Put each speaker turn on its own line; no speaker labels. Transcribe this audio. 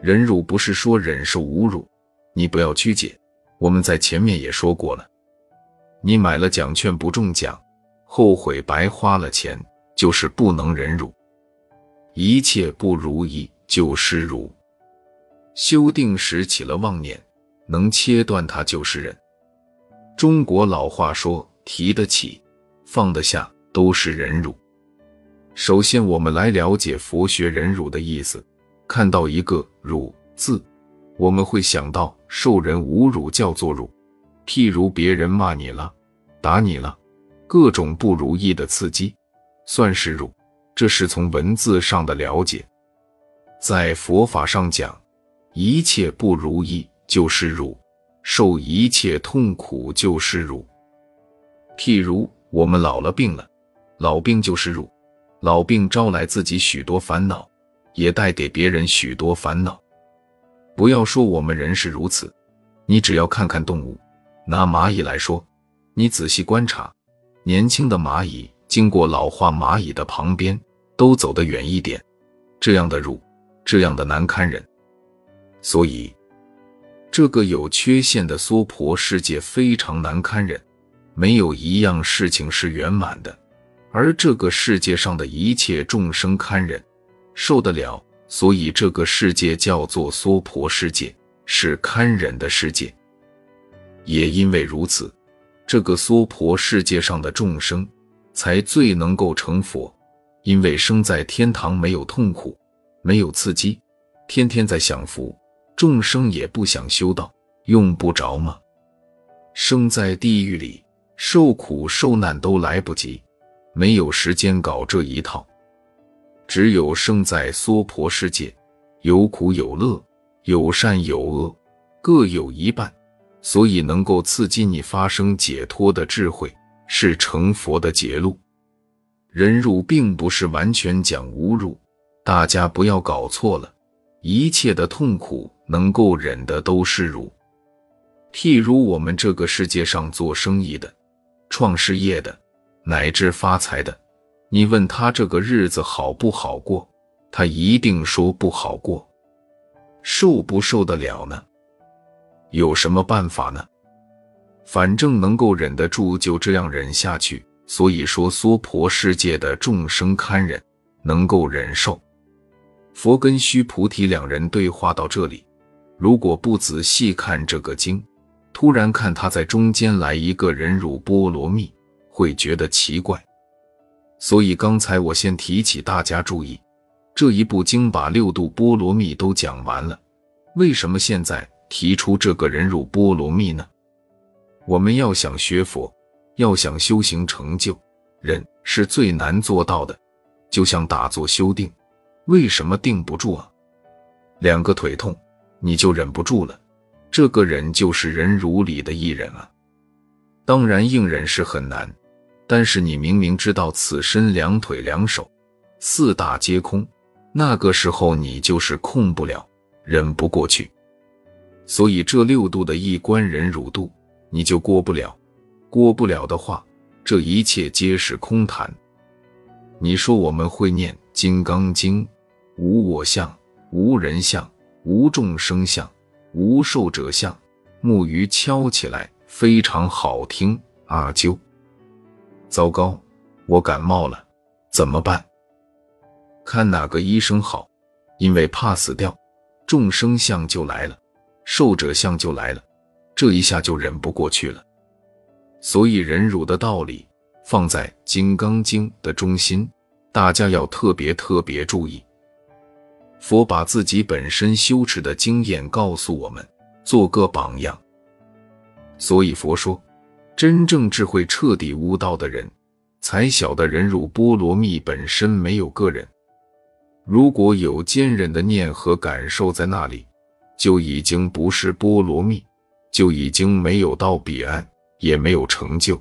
忍辱不是说忍受侮辱，你不要曲解。我们在前面也说过了，你买了奖券不中奖，后悔白花了钱，就是不能忍辱。一切不如意就是辱，修定时起了妄念，能切断它就是忍。中国老话说：“提得起，放得下，都是忍辱。”首先，我们来了解佛学忍辱的意思。看到一个“辱”字，我们会想到受人侮辱叫做辱，譬如别人骂你了、打你了，各种不如意的刺激，算是辱。这是从文字上的了解。在佛法上讲，一切不如意就是辱，受一切痛苦就是辱。譬如我们老了病了，老病就是辱。老病招来自己许多烦恼，也带给别人许多烦恼。不要说我们人是如此，你只要看看动物，拿蚂蚁来说，你仔细观察，年轻的蚂蚁经过老化，蚂蚁的旁边都走得远一点，这样的辱，这样的难堪人。所以，这个有缺陷的娑婆世界非常难堪人，没有一样事情是圆满的。而这个世界上的一切众生堪忍受得了，所以这个世界叫做娑婆世界，是堪忍的世界。也因为如此，这个娑婆世界上的众生才最能够成佛，因为生在天堂没有痛苦，没有刺激，天天在享福，众生也不想修道，用不着吗？生在地狱里，受苦受难都来不及。没有时间搞这一套，只有生在娑婆世界，有苦有乐，有善有恶，各有一半，所以能够刺激你发生解脱的智慧，是成佛的捷路。忍辱并不是完全讲侮辱，大家不要搞错了。一切的痛苦能够忍的都是辱。譬如我们这个世界上做生意的，创事业的。乃至发财的，你问他这个日子好不好过，他一定说不好过。受不受得了呢？有什么办法呢？反正能够忍得住，就这样忍下去。所以说，娑婆世界的众生堪忍，能够忍受。佛跟须菩提两人对话到这里，如果不仔细看这个经，突然看他在中间来一个忍辱波罗蜜。会觉得奇怪，所以刚才我先提起大家注意，这一部经把六度波罗蜜都讲完了，为什么现在提出这个忍辱波罗蜜呢？我们要想学佛，要想修行成就，忍是最难做到的，就像打坐修定，为什么定不住啊？两个腿痛，你就忍不住了，这个忍就是忍辱里的一忍啊。当然硬忍是很难。但是你明明知道此身两腿两手四大皆空，那个时候你就是控不了，忍不过去。所以这六度的一关忍辱度，你就过不了。过不了的话，这一切皆是空谈。你说我们会念《金刚经》，无我相，无人相，无众生相，无寿者相，木鱼敲起来非常好听。阿啾。糟糕，我感冒了，怎么办？看哪个医生好？因为怕死掉，众生相就来了，受者相就来了，这一下就忍不过去了。所以忍辱的道理放在《金刚经》的中心，大家要特别特别注意。佛把自己本身羞耻的经验告诉我们，做个榜样。所以佛说。真正智慧彻底悟道的人，才晓得忍辱波罗蜜本身没有个人。如果有坚韧的念和感受在那里，就已经不是波罗蜜，就已经没有到彼岸，也没有成就。